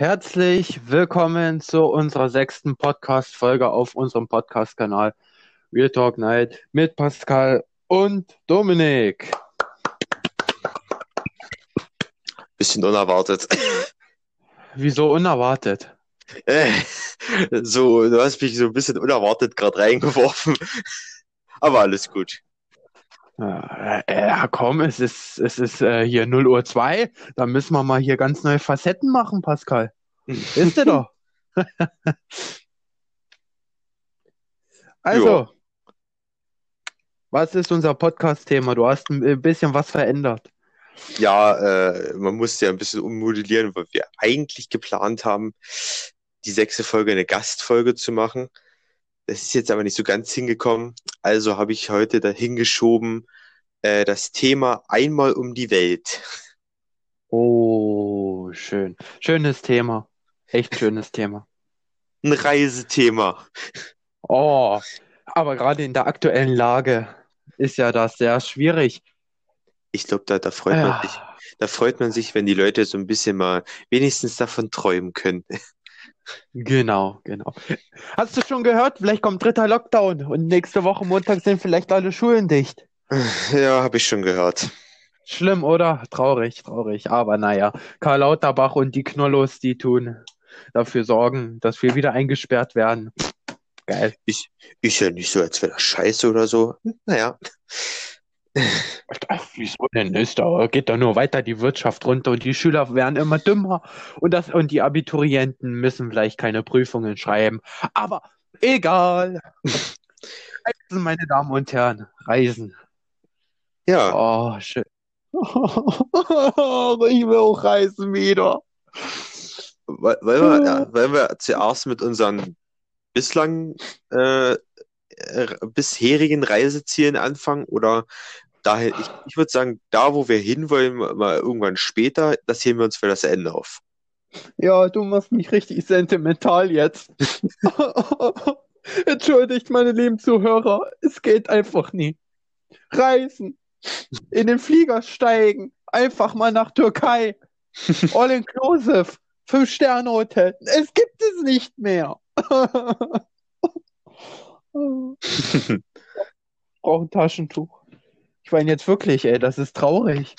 Herzlich willkommen zu unserer sechsten Podcast-Folge auf unserem Podcast-Kanal Real Talk Night mit Pascal und Dominik. Bisschen unerwartet. Wieso unerwartet? Äh, so, du hast mich so ein bisschen unerwartet gerade reingeworfen. Aber alles gut. Ja, äh, komm, es ist, es ist äh, hier 0 Uhr 2. Da müssen wir mal hier ganz neue Facetten machen, Pascal. Ist der doch. also, Ja. was ist unser Podcast-Thema? Du hast ein bisschen was verändert. Ja, äh, man musste ja ein bisschen ummodellieren, weil wir eigentlich geplant haben, die sechste Folge eine Gastfolge zu machen. Das ist jetzt aber nicht so ganz hingekommen. Also habe ich heute dahin geschoben, äh, das Thema einmal um die Welt. Oh, schön. Schönes Thema. Echt schönes Thema. Ein Reisethema. Oh, aber gerade in der aktuellen Lage ist ja das sehr schwierig. Ich glaube, da, da freut man sich, Ja, da freut man sich, wenn die Leute so ein bisschen mal wenigstens davon träumen können. genau, genau. Hast du schon gehört? Vielleicht kommt dritter Lockdown und nächste Woche Montag sind vielleicht alle Schulen dicht. Ja, habe ich schon gehört. Schlimm, oder? Traurig, traurig. Aber naja, Karl Lauterbach und die Knollos, die tun dafür sorgen, dass wir wieder eingesperrt werden. Geil. Ich, ist ja nicht so, als wäre das scheiße oder so. Naja. Ach, wieso denn ist da? Geht doch nur weiter die Wirtschaft runter und die Schüler werden immer dümmer und das und die Abiturienten müssen vielleicht keine Prüfungen schreiben. Aber egal. Reisen, meine Damen und Herren, Reisen. Ja, Oh, schön. Ich will auch reisen wieder. Weil, weil wir, ja, weil wir zuerst mit unseren bislang äh, äh, bisherigen Reisezielen anfangen oder daher, ich, ich würde sagen, da, wo wir hinwollen, mal irgendwann später, das heben wir uns für das Ende auf. Ja, du machst mich richtig sentimental jetzt. Entschuldigt, meine lieben Zuhörer, es geht einfach nie. Reisen, in den Flieger steigen, einfach mal nach Türkei. All inclusive, Fünf-Sterne-Hotel. Es gibt es nicht mehr. Ich brauche ein Taschentuch. Ich meine jetzt wirklich, ey, das ist traurig.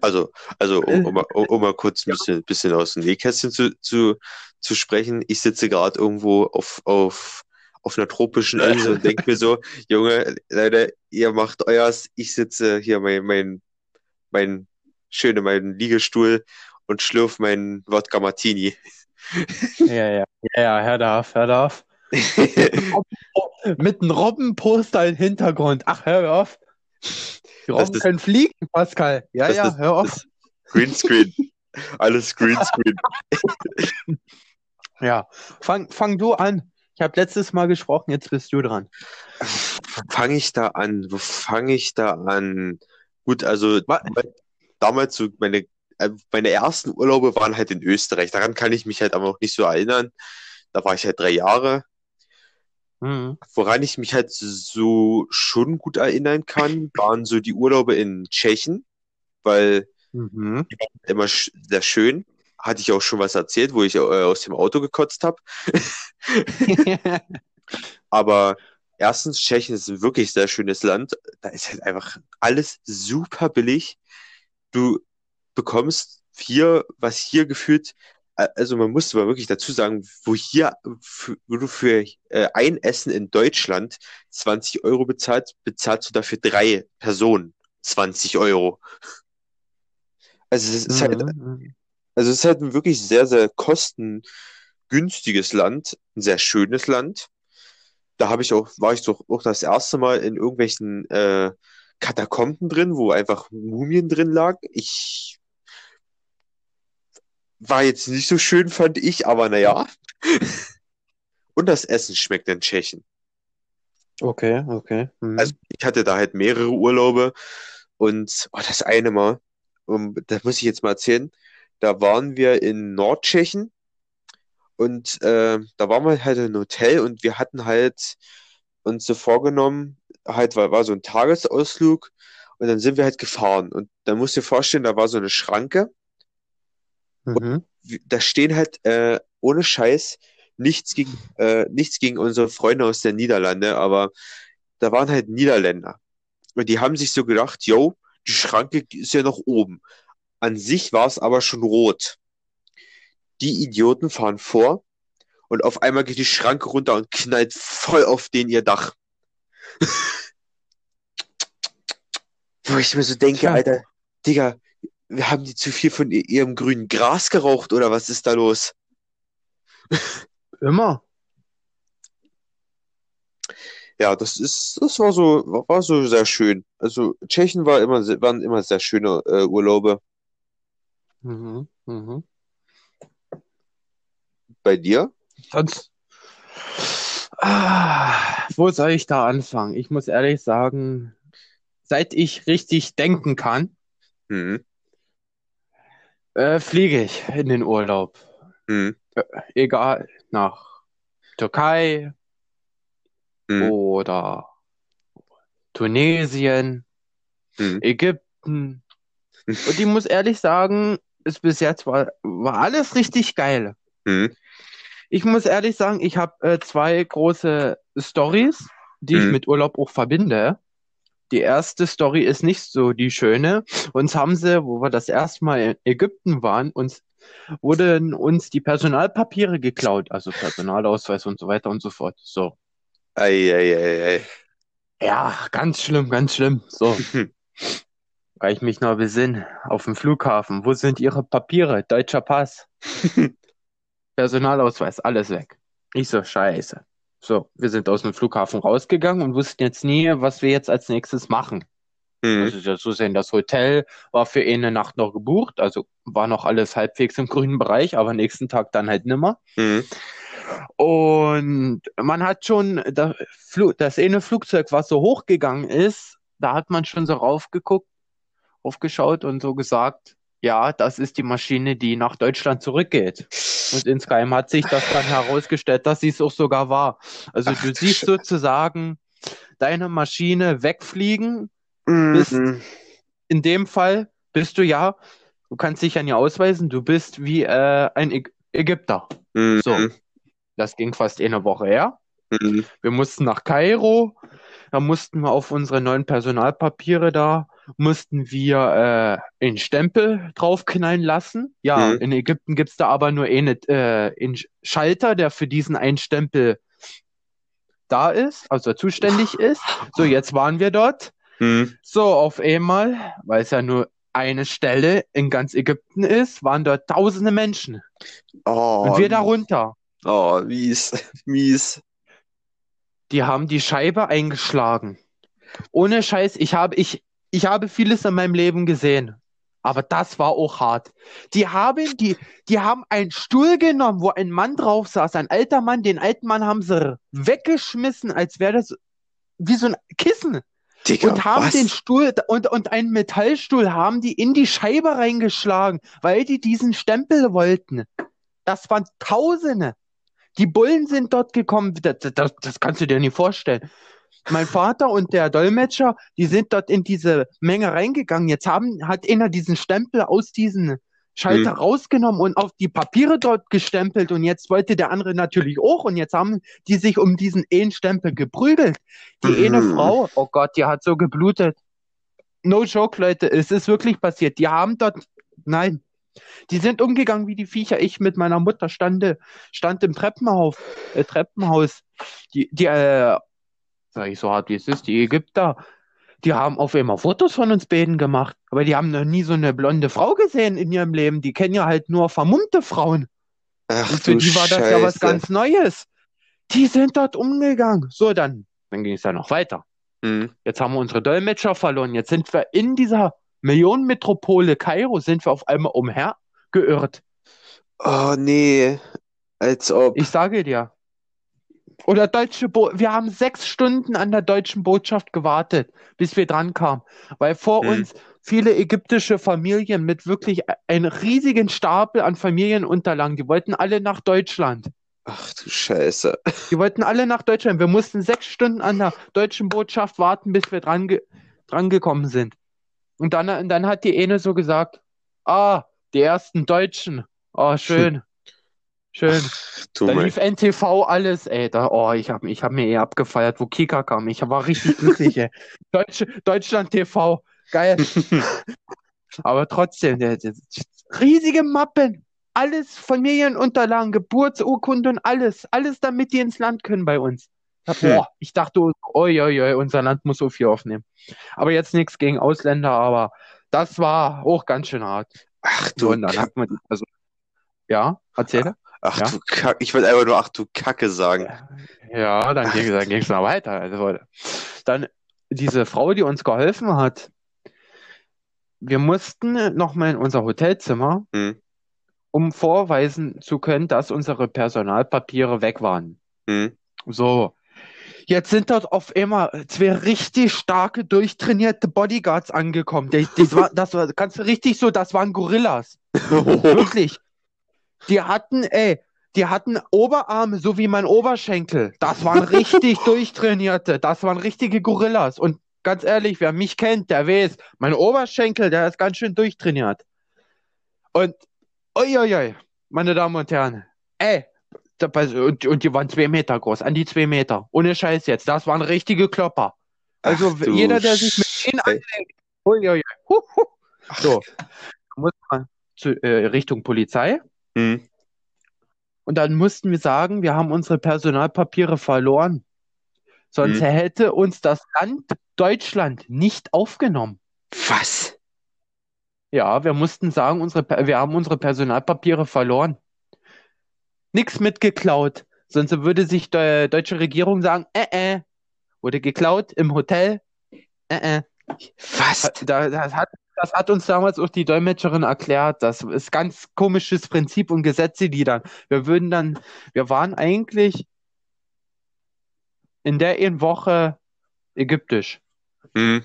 Also, also um, um, mal- um, um mal kurz ein bisschen, bisschen aus dem Nähkästchen zu, zu, zu sprechen. Ich sitze gerade irgendwo auf, auf, auf einer tropischen Insel und denke mir so, Junge, Leute, ihr macht euers, ich sitze hier mein, mein, mein schöne, mein Liegestuhl und schlürf meinen Wodka Martini. Ja, ja, ja, ja, Herr darf, Herr darf. Mit einem Robbenposter im Hintergrund. Ach, hör auf. Die Das Robben ist, können fliegen, Pascal. Ja, das ja, ist, hör auf. das Greenscreen. Alles Greenscreen. Ja, fang, fang du an. Ich habe letztes Mal gesprochen, jetzt bist du dran. Fange ich da an? Wo fange ich da an? Gut, also damals so meine, meine ersten Urlaube waren halt in Österreich. Daran kann ich mich halt aber noch nicht so erinnern. Da war ich halt drei Jahre. Mhm. Woran ich mich halt so schon gut erinnern kann, waren so die Urlaube in Tschechien, weil Mhm. die waren immer sehr schön. Hatte ich auch schon was erzählt, wo ich äh, aus dem Auto gekotzt habe. Aber erstens, Tschechien ist ein wirklich sehr schönes Land. Da ist halt einfach alles super billig. Du bekommst hier, was hier gefühlt, also man muss aber wirklich dazu sagen, wo hier, wo du für äh, ein Essen in Deutschland 20 Euro bezahlst, bezahlst du dafür drei Personen 20 Euro. Also es ist halt, Mhm. also es ist halt ein wirklich sehr, sehr kostengünstiges Land, ein sehr schönes Land. Da habe ich auch, war ich doch auch das erste Mal in irgendwelchen äh, Katakomben drin, wo einfach Mumien drin lag. Ich war jetzt nicht so schön, fand ich, aber naja. Und das Essen schmeckt in Tschechien. Okay, okay. Also Mhm. ich hatte da halt mehrere Urlaube und oh, das eine Mal, um, das muss ich jetzt mal erzählen, da waren wir in Nordtschechien und äh, da waren wir halt in einem Hotel und wir hatten halt uns so vorgenommen, halt war, war so ein Tagesausflug Und dann sind wir halt gefahren. Und dann musst du dir vorstellen, da war so eine Schranke. Mhm. da stehen halt äh, ohne Scheiß nichts gegen, äh, nichts gegen unsere Freunde aus der Niederlande, aber da waren halt Niederländer. Und die haben sich so gedacht, yo, die Schranke ist ja noch oben. An sich war es aber schon rot. Die Idioten fahren vor und auf einmal geht die Schranke runter und knallt voll auf den ihr Dach. Wo ich mir so denke, Tja. Alter, Digga, haben die zu viel von ihrem grünen Gras geraucht oder was ist da los? Immer. Ja, das ist, das war so, war so sehr schön. Also Tschechien war immer, waren immer sehr schöne äh, Urlaube. Mhm. Mhm. Bei dir? Sonst. Ah, wo soll ich da anfangen? Ich muss ehrlich sagen, seit ich richtig denken kann, Mhm. Äh, fliege ich in den Urlaub. Mhm. Egal, nach Türkei Mhm. oder Tunesien, Mhm. Ägypten. Und ich muss ehrlich sagen, ist bis jetzt war, war alles richtig geil. Mhm. Ich muss ehrlich sagen, ich habe äh, zwei große Stories, die ich Mhm. mit Urlaub auch verbinde. Die erste Story ist nicht so die schöne. Uns haben sie, wo wir das erste Mal in Ägypten waren, uns wurden uns die Personalpapiere geklaut, also Personalausweis und so weiter und so fort. So. Ei, ei, ei, ei. Ja, ganz schlimm, ganz schlimm. So, weil ich mich noch besinne, auf dem Flughafen. Wo sind Ihre Papiere? Deutscher Pass, Personalausweis, alles weg. Ich so, scheiße. So, wir sind aus dem Flughafen rausgegangen und wussten jetzt nie, was wir jetzt als nächstes machen. Mhm. Also ja so sehen, das Hotel war für eine Nacht noch gebucht, also war noch alles halbwegs im grünen Bereich, aber nächsten Tag dann halt nimmer. Mhm. Und man hat schon das, Flu das eine Flugzeug, was so hochgegangen ist, da hat man schon so raufgeguckt, aufgeschaut und so gesagt, ja, das ist die Maschine, die nach Deutschland zurückgeht. Und insgeheim hat sich das dann herausgestellt, dass sie es auch sogar war. Also Ach du siehst Scheiße. sozusagen deine Maschine wegfliegen. Bist- Mhm. In dem Fall bist du ja, du kannst dich ja nie ausweisen, du bist wie äh, ein Äg Ägypter. Mhm. So. Das ging fast eine Woche her. Mhm. Wir mussten nach Kairo, da mussten wir auf unsere neuen Personalpapiere da, mussten wir äh, einen Stempel draufknallen lassen. Ja, Mhm. in Ägypten gibt's da aber nur eine, äh, einen Schalter, der für diesen einen Stempel da ist, also zuständig ist. So, jetzt waren wir dort. Mhm. So, auf einmal, weil es ja nur eine Stelle in ganz Ägypten ist, waren dort tausende Menschen. Oh, Und wir darunter. oh, mies, mies. Die haben die Scheibe eingeschlagen. Ohne Scheiß, ich habe, ich, ich habe vieles in meinem Leben gesehen. Aber das war auch hart. Die haben, die, die haben einen Stuhl genommen, wo ein Mann drauf saß, ein alter Mann. Den alten Mann haben sie weggeschmissen, als wäre das wie so ein Kissen. Digga, Und haben was? den Stuhl und, und einen Metallstuhl haben die in die Scheibe reingeschlagen, weil die diesen Stempel wollten. Das waren Tausende. Die Bullen sind dort gekommen. Das, das, das kannst du dir nicht vorstellen. Mein Vater und der Dolmetscher, die sind dort in diese Menge reingegangen. Jetzt haben, hat einer diesen Stempel aus diesem Schalter Hm. rausgenommen und auf die Papiere dort gestempelt. Und jetzt wollte der andere natürlich auch. Und jetzt haben die sich um diesen einen Stempel geprügelt. Die eine Mhm. Frau, oh Gott, die hat so geblutet. No joke, Leute, es ist wirklich passiert. Die haben dort, nein, die sind umgegangen wie die Viecher. Ich mit meiner Mutter stande, stand im Treppenhaus, äh, Treppenhaus. Die, die, äh, sag ich so hart wie es ist, die Ägypter, die haben auf einmal Fotos von uns beiden gemacht. Aber die haben noch nie so eine blonde Frau gesehen in ihrem Leben. Die kennen ja halt nur vermummte Frauen. Ach Und für die war das ja was ganz Neues. Die sind dort umgegangen. So, dann, dann ging es ja noch weiter. Mhm. Jetzt haben wir unsere Dolmetscher verloren. Jetzt sind wir in dieser Millionenmetropole Kairo, sind wir auf einmal umhergeirrt. Oh nee, als ob. Ich sage dir. Oder deutsche Bo wir haben sechs Stunden an der deutschen Botschaft gewartet, bis wir dran kamen. Weil vor Hm. uns viele ägyptische Familien mit wirklich einem riesigen Stapel an Familienunterlagen, die wollten alle nach Deutschland. Ach du Scheiße. Die wollten alle nach Deutschland. Wir mussten sechs Stunden an der deutschen Botschaft warten, bis wir dran, ge dran gekommen sind. Und dann, und dann hat die eine so gesagt, ah, die ersten Deutschen. Oh, schön. Schön. Du Da lief NTV alles, ey. Da, oh, ich habe ich hab mir eh abgefeiert, wo Kika kam. Ich war richtig glücklich, ey. Deutsch, Deutschland TV. Geil. Aber trotzdem, der, der, riesige Mappen. Alles, Familienunterlagen, Geburtsurkunde und alles. Alles, damit die ins Land können bei uns. Da- Hm. Boah, ich dachte, oi, oi, oi, unser Land muss so viel aufnehmen. Aber jetzt nichts gegen Ausländer, aber das war auch ganz schön hart. Ach du und dann Kack. hat man die Person. Ja, erzähle. Ach Ja? du Kack. Ich wollte einfach nur ach du Kacke sagen. Ja, dann ging dann ging's noch weiter. Also, dann diese Frau, die uns geholfen hat. Wir mussten nochmal in unser Hotelzimmer, Hm. um vorweisen zu können, dass unsere Personalpapiere weg waren. Hm. So. Jetzt sind dort auf einmal zwei richtig starke, durchtrainierte Bodyguards angekommen. Die, die war, das war, kannst du richtig so, das waren Gorillas. Wirklich. Die hatten, ey, die hatten Oberarme, so wie mein Oberschenkel. Das waren richtig durchtrainierte. Das waren richtige Gorillas. Und ganz ehrlich, wer mich kennt, der weiß, mein Oberschenkel, der ist ganz schön durchtrainiert. Und, uiuiui, meine Damen und Herren, ey, und, und die waren zwei Meter groß, an die zwei Meter. Ohne Scheiß jetzt. Das waren richtige Klopper. Also Ach jeder, der sich mit denen anlegt, uiuiui, huh, huh. So, muss man zu, äh, Richtung Polizei. Hm. Und dann mussten wir sagen, wir haben unsere Personalpapiere verloren. Sonst Hm. hätte uns das Land Deutschland nicht aufgenommen. Was? Ja, wir mussten sagen, unsere, wir haben unsere Personalpapiere verloren. Nichts mitgeklaut. Sonst würde sich die deutsche Regierung sagen, äh, äh, wurde geklaut im Hotel. Äh, äh. Was? Da, das hat, das hat uns damals auch die Dolmetscherin erklärt. Das ist ganz komisches Prinzip und Gesetze, die dann. Wir würden dann, wir waren eigentlich in der einen Woche ägyptisch. Hm.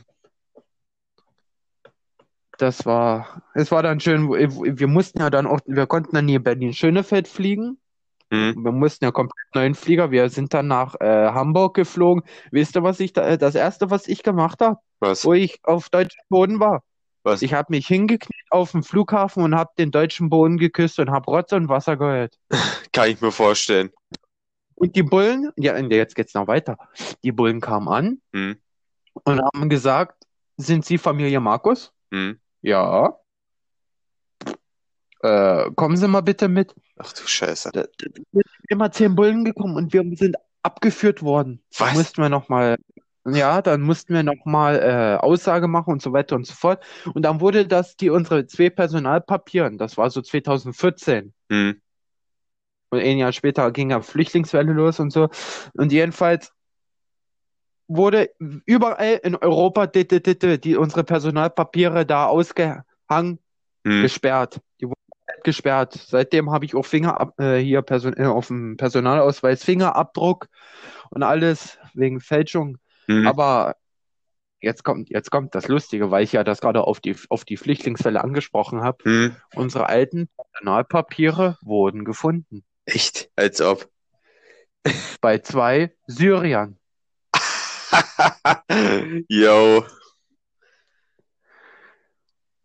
Das war, es war dann schön. Wir mussten ja dann auch, wir konnten dann hier Berlin-Schönefeld fliegen. Hm. Wir mussten ja komplett neuen Flieger. Wir sind dann nach äh, Hamburg geflogen. Wisst ihr, was ich da, das erste, was ich gemacht habe, Was? wo ich auf deutschem Boden war? Was? Ich habe mich hingekniet auf dem Flughafen und habe den deutschen Boden geküsst und habe Rotz und Wasser geheult. Kann ich mir vorstellen. Und die Bullen, ja, jetzt geht's noch weiter. Die Bullen kamen an Hm. und haben gesagt, sind Sie Familie Markus? Hm. Ja. Äh, kommen Sie mal bitte mit. Ach du Scheiße. Da, da sind immer zehn Bullen gekommen und wir sind abgeführt worden. Da Was? mussten wir noch mal, ja, dann mussten wir noch mal äh, Aussage machen und so weiter und so fort. Und dann wurde das die unsere zwei Personalpapieren, das war so 2014. Hm. Und ein Jahr später ging ja Flüchtlingswelle los und so. Und jedenfalls wurde überall in Europa die, die, die, die unsere Personalpapiere da ausgehangen, Hm. gesperrt. Die wurden gesperrt. Seitdem habe ich auch Finger äh, hier Person, äh, auf dem Personalausweis Fingerabdruck und alles wegen Fälschung. Hm. Aber jetzt kommt, jetzt kommt das Lustige, weil ich ja das gerade auf die, auf die Flüchtlingswelle angesprochen habe. Hm. Unsere alten Personalpapiere wurden gefunden. Echt? Als ob. Bei zwei Syriern. Yo.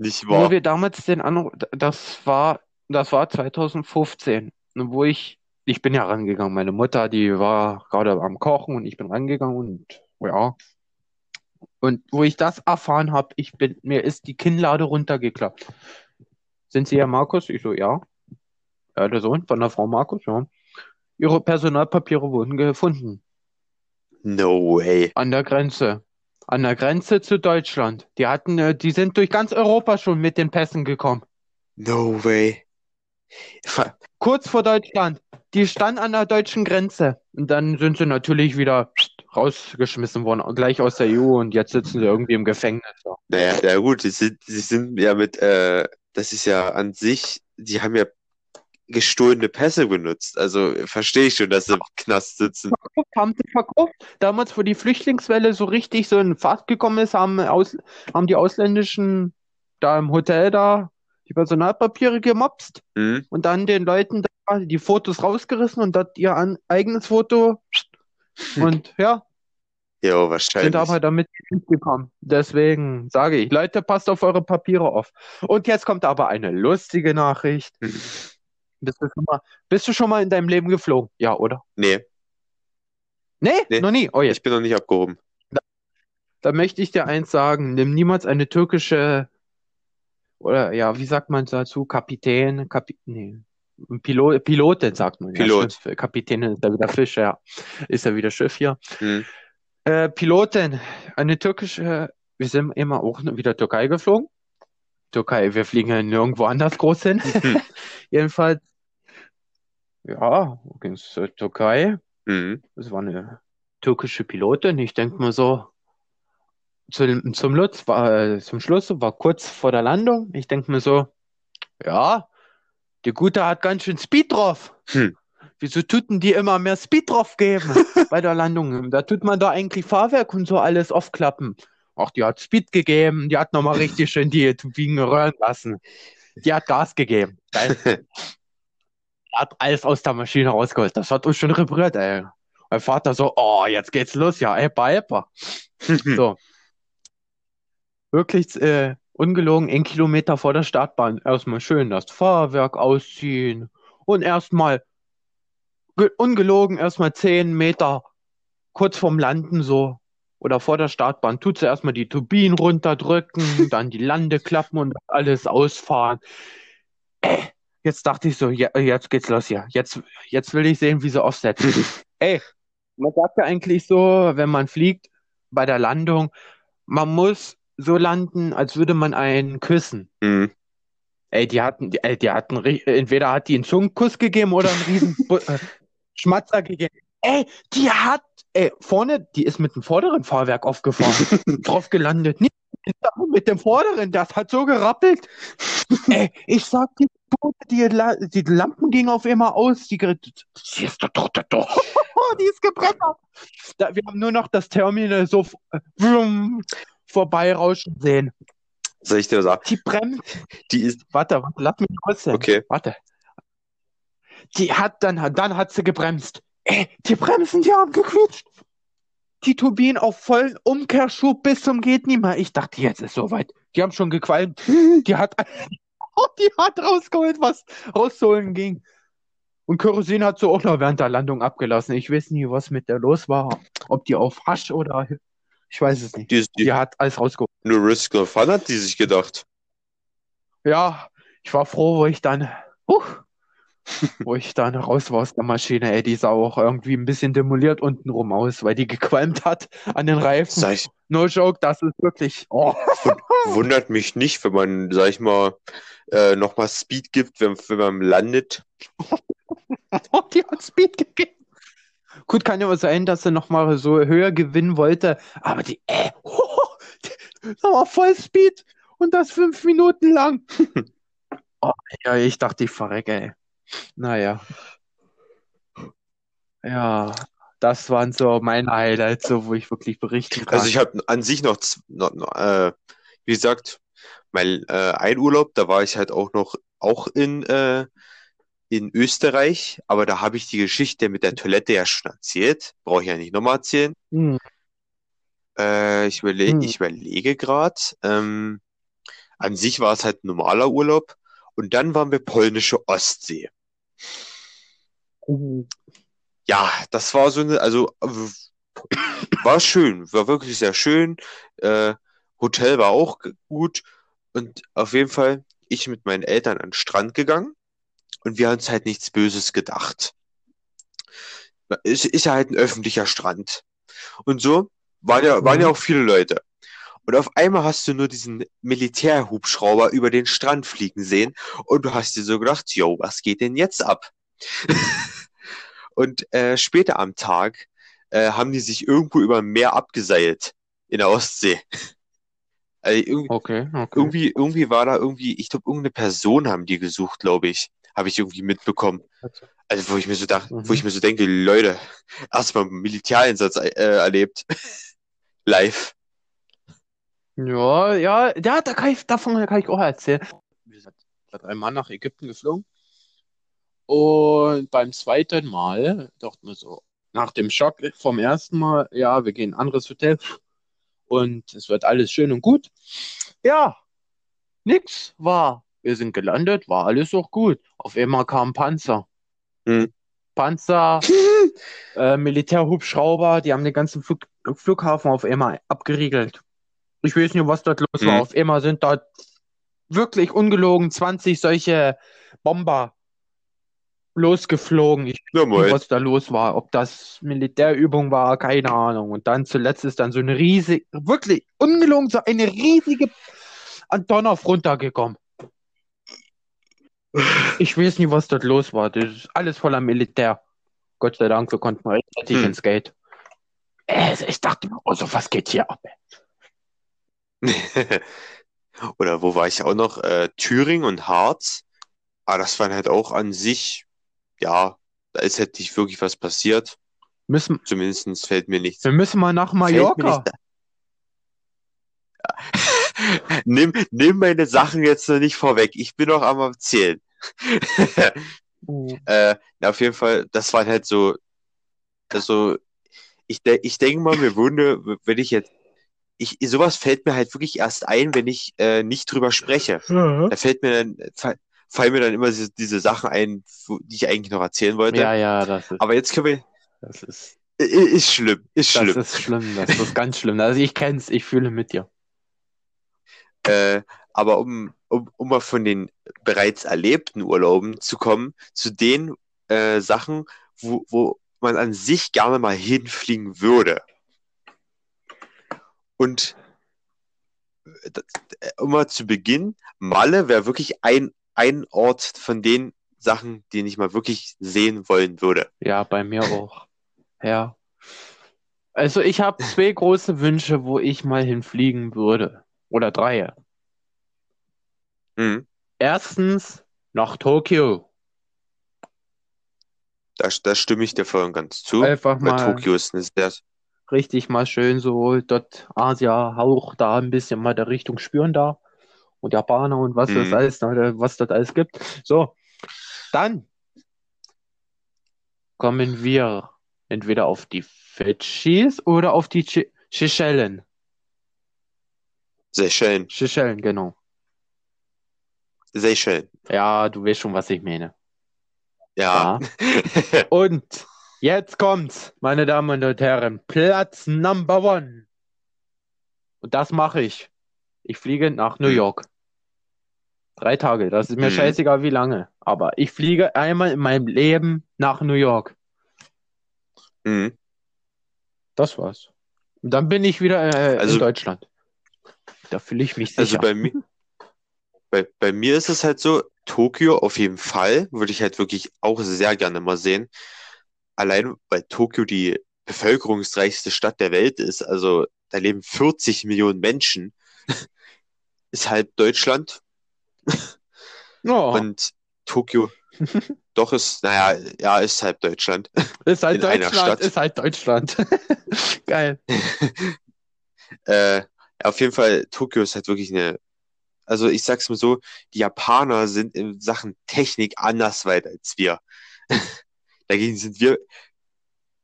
Nicht Wo wahr? wir damals den Anruf, das war, das war 2015, wo ich, ich bin ja rangegangen. Meine Mutter, die war gerade am Kochen und ich bin rangegangen und ja. Und wo ich das erfahren habe, ich bin, mir ist die Kinnlade runtergeklappt. Sind Sie Herr Markus? Ich so, ja. Ja, der Sohn von der Frau Markus, ja. Ihre Personalpapiere wurden gefunden. No way. An der Grenze. An der Grenze zu Deutschland. Die hatten, äh, die sind durch ganz Europa schon mit den Pässen gekommen. No way. Kurz vor Deutschland. Die stand an der deutschen Grenze. Und dann sind sie natürlich wieder rausgeschmissen worden, gleich aus der EU und jetzt sitzen sie irgendwie im Gefängnis. Ja. Naja, ja gut, sie sind, sie sind ja mit, äh, das ist ja an sich, die haben ja gestohlene Pässe benutzt. Also verstehe ich schon, dass sie im Knast sitzen. Verkauft, haben sie verkauft. Damals, wo die Flüchtlingswelle so richtig so in Fahrt gekommen ist, haben, aus, haben die ausländischen da im Hotel da die Personalpapiere gemopst Hm? und dann den Leuten da die Fotos rausgerissen und dort ihr an, eigenes Foto und ja, Ja, sind wahrscheinlich. aber damit gekommen. Deswegen sage ich, Leute, passt auf eure Papiere auf. Und jetzt kommt aber eine lustige Nachricht. Hm. Bist du schon mal, bist du schon mal in deinem Leben geflogen? Ja, oder? Nee, Nee, Nee. noch nie. Oh, jetzt. ich bin noch nicht abgehoben. Da möchte ich dir eins sagen. Nimm niemals eine türkische, oder ja, wie sagt man dazu? Kapitän, Kapi nee. Pilot, Pilotin sagt man. Pilot. Ja, Schiff. Kapitän ist ja wieder Fisch, ja. Ist ja wieder Schiff hier. Hm. Äh, Pilotin, eine türkische, wir sind immer auch wieder Türkei geflogen. Türkei, wir fliegen ja nirgendwo anders groß hin. Hm. Jedenfalls, ja, ging's zur Türkei. Das war eine türkische Pilotin. Ich denke mal so, zum, zum Lutz war, äh, zum Schluss, war kurz vor der Landung. Ich denke mir so, ja, die Gute hat ganz schön Speed drauf. Hm. Wieso tut denn die immer mehr Speed drauf geben bei der Landung? Da tut man da eigentlich Fahrwerk und so alles aufklappen. Ach, die hat Speed gegeben, die hat nochmal richtig schön die Turbinen röhren lassen. Die hat Gas gegeben. Geil. Hat alles aus der Maschine rausgeholt. Das hat uns schon repariert, ey. Mein Vater so, oh, jetzt geht's los, ja, eppa, eppa. So. Wirklich äh, ungelogen, ein Kilometer vor der Startbahn erstmal schön das Fahrwerk ausziehen und erstmal ge- ungelogen erstmal zehn Meter kurz vorm Landen so oder vor der Startbahn tut sie erstmal die Turbinen runterdrücken, dann die Landeklappen und alles ausfahren. Äh, jetzt dachte ich so, ja, jetzt geht's los hier. Jetzt, jetzt will ich sehen, wie sie offsetzen. Ey, man sagt ja eigentlich so, wenn man fliegt bei der Landung, man muss so landen, als würde man einen küssen. Mhm. Ey, die hatten, die, ey, die hatten, entweder hat die einen Zungenkuss gegeben oder einen riesen äh, Schmatzer gegeben. Ey, die hat, ey, vorne, die ist mit dem vorderen Fahrwerk aufgefahren, drauf gelandet. Nicht mit dem vorderen, das hat so gerappelt. Ey, ich sag die, die, La- die Lampen gingen auf einmal aus. Die, die ist doch, doch, doch, die ist gebrettert. Da, wir haben nur noch das Terminal so äh, vroom, vorbeirauschen sehen. Soll ich dir sagen? Die bremst. Die ist, Warte, warte, lass mich aussehen. okay. Warte. Die hat dann, dann hat sie gebremst. Ey, die Bremsen, die haben gequietscht. Die Turbinen auf vollen Umkehrschub bis zum geht mehr. Ich dachte, jetzt ist soweit. Die haben schon gequalmt. Die hat, die hat rausgeholt, was rauszuholen ging. Und Kerosin hat so auch noch während der Landung abgelassen. Ich weiß nie, was mit der los war. Ob die auf Hasch oder, ich weiß es nicht. Die, ist, die, Die hat alles rausgeholt. nur Risk no Fun hat die sich gedacht. Ja, ich war froh, wo ich dann, huh, wo ich dann raus war aus der Maschine. Ey, die sah auch irgendwie ein bisschen demoliert untenrum aus, weil die gequalmt hat an den Reifen. Sag ich, No joke, das ist wirklich. Oh. wundert mich nicht, wenn man, sag ich mal, äh, nochmal Speed gibt, wenn, wenn man landet. Die hat Speed gegeben. Gut, kann ja auch sein, dass sie nochmal so höher gewinnen wollte, aber die, äh, oh, das war voll Speed und das fünf Minuten lang. Oh, ja, ich dachte, ich verrecke, ey. Naja. Ja, das waren so meine Highlights, so, wo ich wirklich berichten kann. Also ich habe an sich noch, noch, noch äh, wie gesagt, mein äh, ein Urlaub, da war ich halt auch noch auch in äh, in Österreich, aber da habe ich die Geschichte mit der Toilette ja schon erzählt, brauche ich ja nicht nochmal erzählen. Hm, Äh, ich überle Hm. ich überlege gerade. Ähm, an sich war es halt ein normaler Urlaub und dann waren wir polnische Ostsee. hm, Ja, das war so eine, also war schön, war wirklich sehr schön. Äh, Hotel war auch gut und auf jeden Fall ich mit meinen Eltern an den Strand gegangen und wir haben uns halt nichts Böses gedacht. Es ist ja halt ein öffentlicher Strand. Und so waren ja, waren ja Mhm. auch viele Leute. Und auf einmal hast du nur diesen Militärhubschrauber über den Strand fliegen sehen und du hast dir so gedacht, yo, was geht denn jetzt ab? Und äh, später am Tag äh, haben die sich irgendwo über dem Meer abgeseilt in der Ostsee. Also irgendwie, Okay, okay. irgendwie, irgendwie war da irgendwie, ich glaube, irgendeine Person haben die gesucht, glaube ich. Habe ich irgendwie mitbekommen. Also wo ich mir so dachte, wo ich Mhm. mir so denke, Leute, erstmal einen Militäreinsatz äh, erlebt. Live. Ja, ja, ja, da kann ich, davon kann ich auch erzählen. Wir sind dreimal nach Ägypten geflogen. Und beim zweiten Mal dachten wir so, nach dem Schock vom ersten Mal, ja, wir gehen in ein anderes Hotel und es wird alles schön und gut. Ja, nix war Wir sind gelandet, war alles auch gut. Auf einmal kam Panzer. Hm. Panzer, äh, Militärhubschrauber, die haben den ganzen Flug Flughafen auf einmal abgeriegelt. Ich weiß nicht, was dort los war. Hm. Auf einmal sind dort wirklich ungelogen 20 solche Bomber losgeflogen. Ich weiß nicht, was da los war. Ob das Militärübung war, keine Ahnung. Und dann zuletzt ist dann so eine riesige, wirklich ungelogen, so eine riesige Antonov runtergekommen. Ich weiß nicht, was dort los war. Das ist alles voller Militär. Gott sei Dank, wir konnten rechtzeitig Hm. ins Gate. Äh, ich dachte mir, oh, so was geht hier ab? Oder wo war ich auch noch? Äh, Thüringen und Harz. Aber das waren halt auch an sich, ja, da ist halt nicht wirklich was passiert. Müssen, Zumindest fällt mir nichts. wir müssen mal nach Mallorca. Nimm, nimm meine Sachen jetzt noch nicht vorweg. Ich bin noch am Erzählen. äh, na, auf jeden Fall, das waren halt so, also, ich, de ich denke mal, mir würde, wenn ich jetzt, ich, sowas fällt mir halt wirklich erst ein, wenn ich äh, nicht drüber spreche. Da fällt mir dann, fa- fallen mir dann immer diese, diese Sachen ein, die ich eigentlich noch erzählen wollte. Ja, ja, das ist, Aber jetzt können wir, das ist, ist schlimm, ist das schlimm. ist schlimm. Das ist ganz schlimm. Also ich kenn's, ich fühle mit dir. Äh, aber um, um, um mal von den bereits erlebten Urlauben zu kommen, zu den äh, Sachen, wo, wo man an sich gerne mal hinfliegen würde. Und das, äh, mal zu Beginn, Malle wäre wirklich ein, ein Ort von den Sachen, den ich mal wirklich sehen wollen würde. Ja, bei mir auch. Ja. Also ich habe zwei große Wünsche, wo ich mal hinfliegen würde. Oder drei. Mhm. Erstens nach Tokio. Da, da stimme ich dir voll und ganz zu, Einfach mal Tokio ist eine sehr, richtig mal schön so dort Asia-Hauch da ein bisschen mal der Richtung spüren da. Und Japaner und was das Mhm. alles, ne, was das alles gibt. So, dann kommen wir entweder auf die Fidschis oder auf die Chi- Seychellen. Seychellen, Seychellen, genau. Seychellen. Ja, du weißt schon, was ich meine. Ja. Und jetzt kommt's, meine Damen und Herren. Platz Number One. Und das mache ich. Ich fliege nach New Hm. York. Drei Tage. Das ist mir Mhm. scheißegal, wie lange. Aber ich fliege einmal in meinem Leben nach New York. Mhm. Das war's. Und dann bin ich wieder äh, Also- in Deutschland. Da fühle ich mich Also sicher. bei mir, bei, bei mir ist es halt so, Tokio auf jeden Fall, würde ich halt wirklich auch sehr gerne mal sehen. Allein weil Tokio die bevölkerungsreichste Stadt der Welt ist, also da leben 40 Millionen Menschen, ist halb Deutschland Oh, und Tokio doch ist, naja, ja, ist halb Deutschland. ist halt in Deutschland, ist halt Deutschland. Geil. Äh, auf jeden Fall, Tokio ist halt wirklich eine, also ich sag's mal so, die Japaner sind in Sachen Technik anders weit als wir. Dagegen sind wir,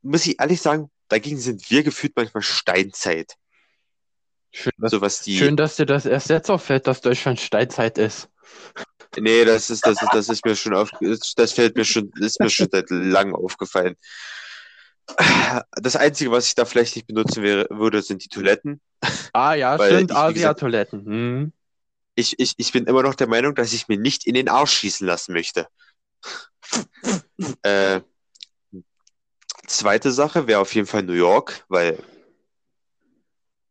muss ich ehrlich sagen, dagegen sind wir gefühlt manchmal Steinzeit. Schön, dass, So was die, schön, dass dir das erst jetzt auffällt, dass Deutschland Steinzeit ist. nee, das ist, das ist, das ist mir schon auf, das fällt mir schon, ist mir schon seit langem aufgefallen. Das Einzige, was ich da vielleicht nicht benutzen wäre, würde, sind die Toiletten. Ah ja, Weil stimmt, Asia-Toiletten. Hm. Ich, ich, ich bin immer noch der Meinung, dass ich mir nicht in den Arsch schießen lassen möchte. Äh, zweite Sache wäre auf jeden Fall New York, weil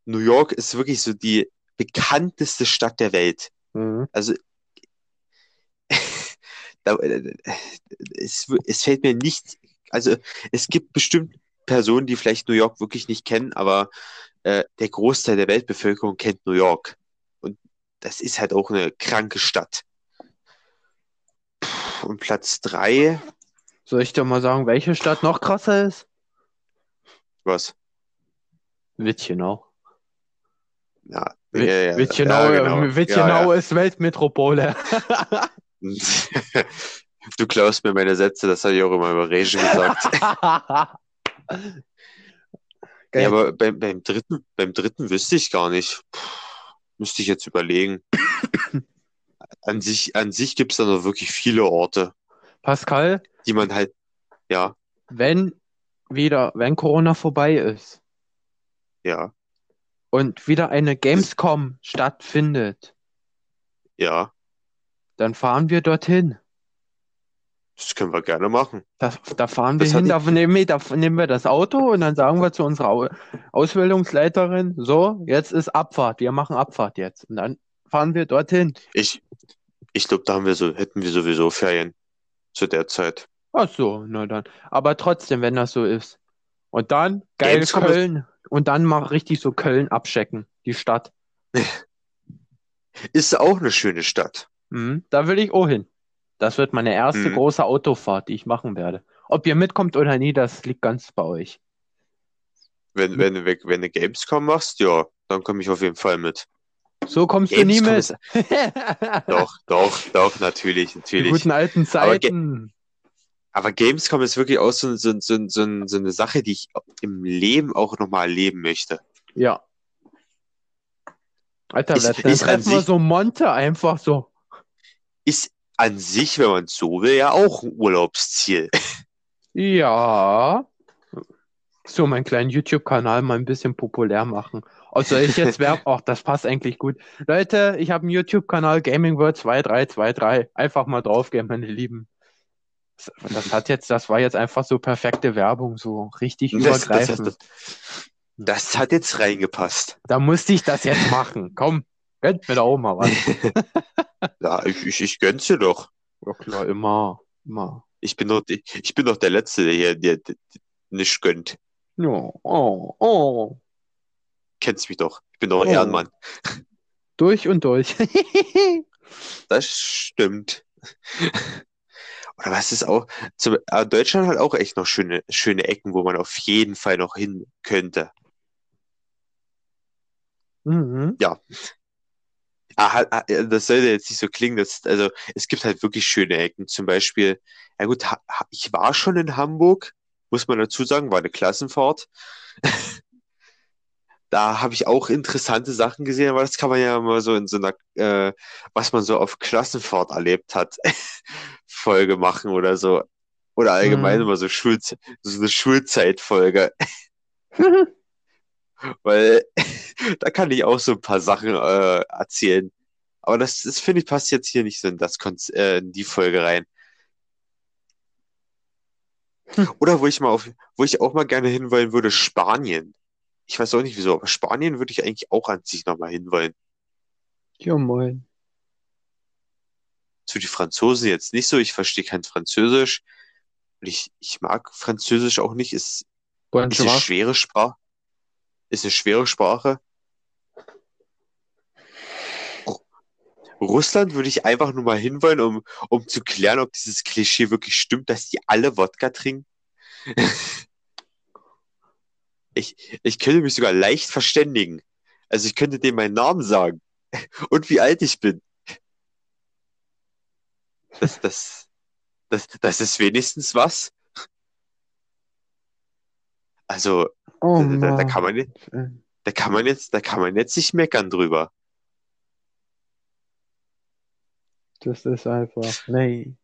New York ist wirklich so die bekannteste Stadt der Welt. Hm. Also da, es, es fällt mir nicht, also es gibt bestimmt Personen, die vielleicht New York wirklich nicht kennen, aber äh, der Großteil der Weltbevölkerung kennt New York. Und das ist halt auch eine kranke Stadt. Puh, Und Platz drei, Soll ich dir mal sagen, welche Stadt noch krasser ist? was? Witchenau. Ja, Wi- ja, ja, Witchenau, ja, genau. äh, Witchenau Ja, ist Weltmetropole. Du klaust mir meine Sätze, das habe ich auch immer über Regen gesagt. Geil. Ja, aber beim, beim dritten, beim dritten wüsste ich gar nicht. Puh, müsste ich jetzt überlegen. an sich, an sich gibt es da noch wirklich viele Orte, Pascal, die man halt, ja, wenn wieder, wenn Corona vorbei ist ja, und wieder eine Gamescom stattfindet, ja, dann fahren wir dorthin. Können wir gerne machen. Das, da fahren wir Das hat hin, da nehmen wir, da nehmen wir das Auto und dann sagen wir zu unserer Au- Ausbildungsleiterin, so, jetzt ist Abfahrt, wir machen Abfahrt jetzt. Und dann fahren wir dorthin. Ich, ich glaube, da haben wir so, hätten wir sowieso Ferien zu der Zeit. Ach so, na dann. Aber trotzdem, wenn das so ist. Und dann, geil, Gamescom Köln. Und dann mal richtig so Köln abchecken, die Stadt. Ist auch eine schöne Stadt. Mhm, da will ich auch hin. Das wird meine erste Mhm. große Autofahrt, die ich machen werde. Ob ihr mitkommt oder nie, das liegt ganz bei euch. Wenn, wenn, wenn du Gamescom machst, ja, dann komme ich auf jeden Fall mit. So kommst du nie Gamescom mit. doch, doch, doch, natürlich, Die natürlich. guten alten Aber Ga- Zeiten. Aber Gamescom ist wirklich auch so, so, so, so, so eine Sache, die ich im Leben auch nochmal erleben möchte. Ja. Alter, Ist- ist an treffen wir sich- so Monte einfach so. Ist an sich, wenn man so will, ja auch ein Urlaubsziel. Ja. So, meinen kleinen YouTube-Kanal mal ein bisschen populär machen. Soll ich jetzt werben? Ach, das passt eigentlich gut. Leute, ich habe einen YouTube-Kanal Gaming World 2323. Einfach mal draufgehen, meine Lieben. Das- Das hat jetzt, das war jetzt einfach so perfekte Werbung, so richtig Das- das- übergreifend. das- Das hat jetzt reingepasst. Da musste ich das jetzt machen. Komm, gönnt mir da auch mal was. Ja, ich, ich, ich gönn's dir doch. Ja klar, immer, immer. Ich bin doch, ich, ich bin doch der Letzte, der hier der, der, nicht gönnt. Ja, oh, oh. Kennst mich doch. Ich bin doch ein Oh. Ehrenmann. Durch und durch. Das stimmt. Oder was ist auch, zum, äh, Deutschland hat auch echt noch schöne, schöne Ecken, wo man auf jeden Fall noch hin könnte. Mhm. Halt, ah, ja, das sollte jetzt nicht so klingen, dass, also, es gibt halt wirklich schöne Ecken. Zum Beispiel, ja gut, ha, ich war schon in Hamburg, muss man dazu sagen, war eine Klassenfahrt. Da habe ich auch interessante Sachen gesehen, aber das kann man ja mal so in so einer, äh, was man so auf Klassenfahrt erlebt hat, Folge machen oder so. Oder allgemein Mhm. immer so Schul, so eine Schulzeitfolge. Weil da kann ich auch so ein paar Sachen äh, erzählen. Aber das, das finde ich passt jetzt hier nicht so in, das Konz äh, in die Folge rein. Hm. Oder wo ich mal auf, wo ich auch mal gerne hinwollen würde, Spanien. Ich weiß auch nicht wieso, aber Spanien würde ich eigentlich auch an sich nochmal hinwollen. Ja, moin. Zu die Franzosen jetzt nicht so, ich verstehe kein Französisch. Und ich, ich mag Französisch auch nicht, ist, ist eine schwere Sprache. Ist eine schwere Sprache. Russland würde ich einfach nur mal hinwollen, um, um zu klären, ob dieses Klischee wirklich stimmt, dass die alle Wodka trinken. Ich, ich könnte mich sogar leicht verständigen. Also ich könnte dem meinen Namen sagen und wie alt ich bin. Das, das, das, das ist wenigstens was. Also, Oh da, da, kann man, jetzt- da kann man jetzt, da kann man jetzt nicht meckern drüber. Das ist einfach. Nee.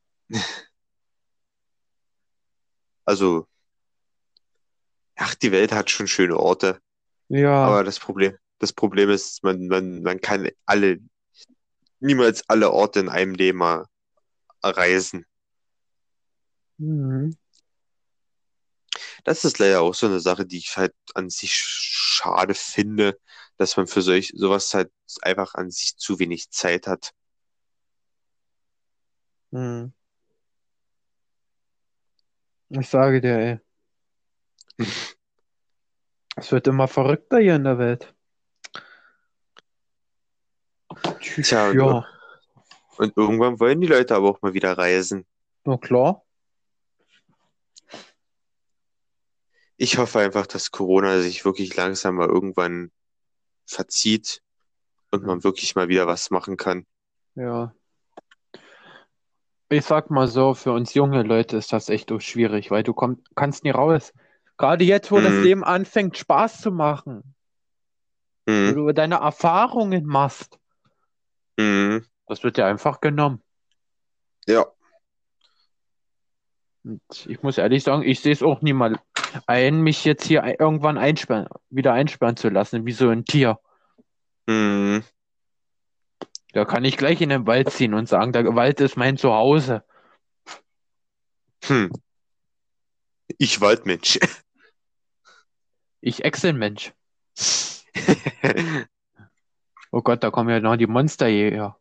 Also, ach, die Welt hat schon schöne Orte, Ja. aber das Problem, das Problem ist, man, man, man kann alle, niemals alle Orte in einem Leben mal reisen. Mhm. Das ist leider auch so eine Sache, die ich halt an sich schade finde, dass man für solch, sowas halt einfach an sich zu wenig Zeit hat. Mhm. Ich sage dir, ey. Es wird immer verrückter hier in der Welt. Tja, und, Ja, und irgendwann wollen die Leute aber auch mal wieder reisen. na klar. Ich hoffe einfach, dass Corona sich wirklich langsam mal irgendwann verzieht und man wirklich mal wieder was machen kann. Ja. Ich sag mal so, für uns junge Leute ist das echt schwierig, weil du komm, kannst nie raus. Gerade jetzt, wo das Mhm. Leben anfängt, Spaß zu machen, wo Mhm. du deine Erfahrungen machst. Mhm. Das wird ja einfach genommen. Ja. Und ich muss ehrlich sagen, ich sehe es auch nie mal ein, mich jetzt hier irgendwann einsperren, wieder einsperren zu lassen, wie so ein Tier. Hm. Da kann ich gleich in den Wald ziehen und sagen, der Wald ist mein Zuhause. Hm. Ich Waldmensch. Ich Echsenmensch. Oh Gott, da kommen ja noch die Monsterjäger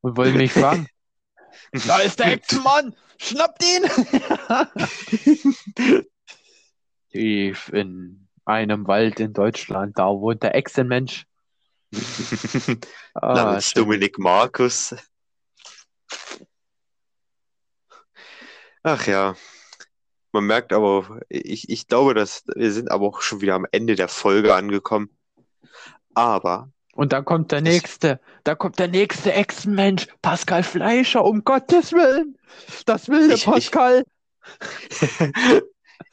und wollen mich fangen. Da ist der Echsenmann! Schnappt ihn! Tief in einem Wald in Deutschland, da wohnt der Echsenmensch. Ah, Namens schön. Dominik Markus. Ach ja. Man merkt aber, ich, ich glaube, dass wir sind aber auch schon wieder am Ende der Folge angekommen. Aber Und dann kommt der nächste, da kommt der nächste Echsenmensch, Pascal Fleischer, um Gottes Willen. Das will der Ich- ich- Pascal.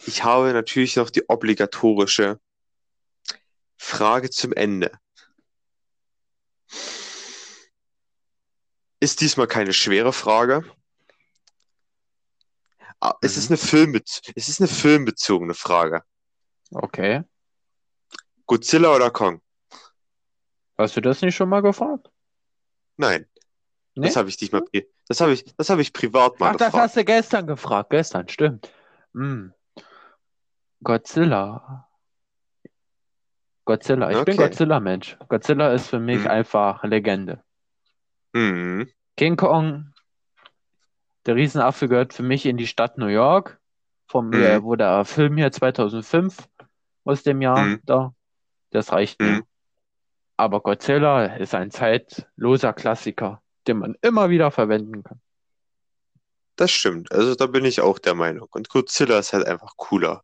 ich habe natürlich noch die obligatorische Frage zum Ende. Ist diesmal keine schwere Frage. Ah, Es Mhm. ist eine Filmbe es ist eine filmbezogene Frage. Okay. Godzilla oder Kong? Hast du das nicht schon mal gefragt? Nein, Nee? das habe ich dich mal, pri- das habe ich, das habe ich privat mal Ach, das gefragt. hast du gestern gefragt. Gestern, stimmt. Hm. Godzilla. Godzilla. Ich bin Okay. Godzilla-Mensch. Godzilla ist für mich Mhm. einfach Legende. Mhm. King Kong, der Riesenaffe gehört für mich in die Stadt New York, vom, Mhm. äh, wo der Film hier 2005 aus dem Jahr Mhm. da, das reicht mir. Mhm. Aber Godzilla ist ein zeitloser Klassiker, den man immer wieder verwenden kann. Das stimmt. Also da bin ich auch der Meinung. Und Godzilla ist halt einfach cooler.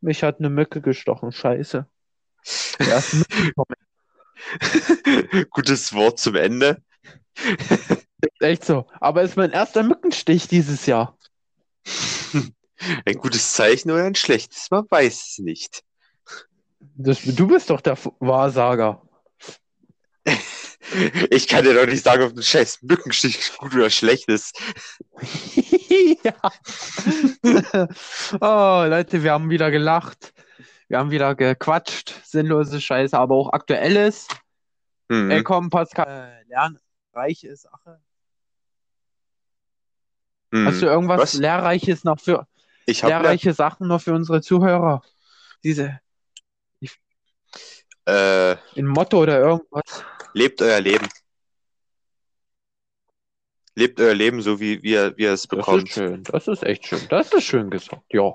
Mich hat eine Mücke gestochen, scheiße. Gutes Wort zum Ende. ist echt so. Aber ist mein erster Mückenstich dieses Jahr. Ein gutes Zeichen oder ein schlechtes, man weiß es nicht. Das, du bist doch der Wahrsager. Ich kann dir doch nicht sagen, ob ein scheiß Mückenstich gut oder schlecht ist. ja. Oh, Leute, wir haben wieder gelacht. Wir haben wieder gequatscht. Sinnlose Scheiße, aber auch aktuelles. Mhm. Ey, komm, Pascal. Äh, lernreiche Sache. Mhm. Hast du irgendwas Was? Lehrreiches noch für lehrreiche Sachen noch für unsere Zuhörer? Diese äh, ein Motto oder irgendwas? lebt euer Leben. Lebt euer Leben so, wie, wie, ihr, wie ihr es Das bekommt. ist schön. Das ist echt schön. Das ist schön gesagt. Ja.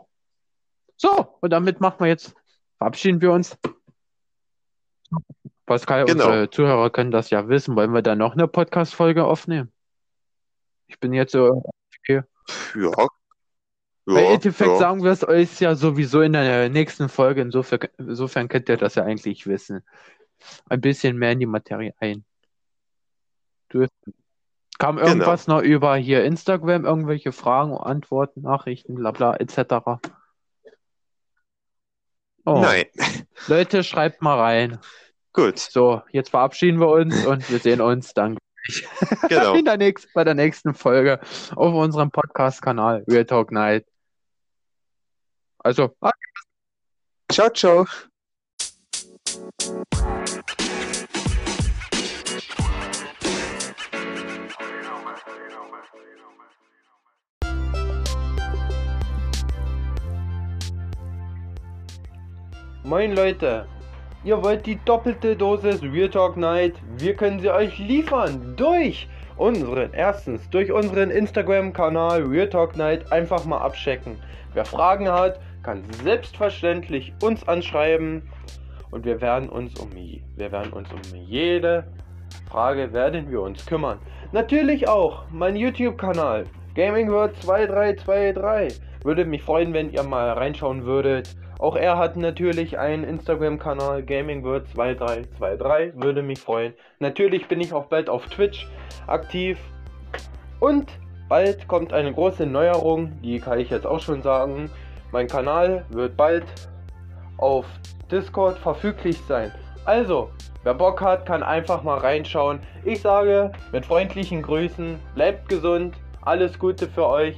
So, und damit machen wir jetzt, verabschieden wir uns. Pascal, Genau. unsere Zuhörer können das ja wissen. Wollen wir da noch eine Podcast-Folge aufnehmen? Ich bin jetzt so, Ja. Ja, bei Endeffekt ja. sagen wir es euch ja sowieso in der nächsten Folge. Insofern, insofern könnt ihr das ja eigentlich wissen. Ein bisschen mehr in die Materie ein. Du, kam Genau. irgendwas noch über hier Instagram, irgendwelche Fragen, Antworten, Nachrichten, bla bla, etc. Oh, Nein. Leute, schreibt mal rein. Gut, So, jetzt verabschieden wir uns und wir sehen uns dann genau. in der nächsten, bei der nächsten Folge auf unserem Podcast-Kanal Real Talk Night. Also, Ciao, ciao. Moin Leute, ihr wollt die doppelte Dosis Real Talk Night? Wir können sie euch liefern durch unseren, erstens durch unseren Instagram-Kanal Real Talk Night einfach mal abchecken. Wer Fragen hat, kann selbstverständlich uns anschreiben und wir werden uns um, wir werden uns um jede Frage werden wir uns kümmern. Natürlich auch mein YouTube-Kanal Gaming World 2323. Würde mich freuen, wenn ihr mal reinschauen würdet. Auch er hat natürlich einen Instagram-Kanal Gaming World 2323. Würde mich freuen. Natürlich bin ich auch bald auf Twitch aktiv. Und bald kommt eine große Neuerung, die kann ich jetzt auch schon sagen. Mein Kanal wird bald auf Discord verfüglich sein. Also, wer Bock hat, kann einfach mal reinschauen. Ich sage mit freundlichen Grüßen, bleibt gesund, alles Gute für euch.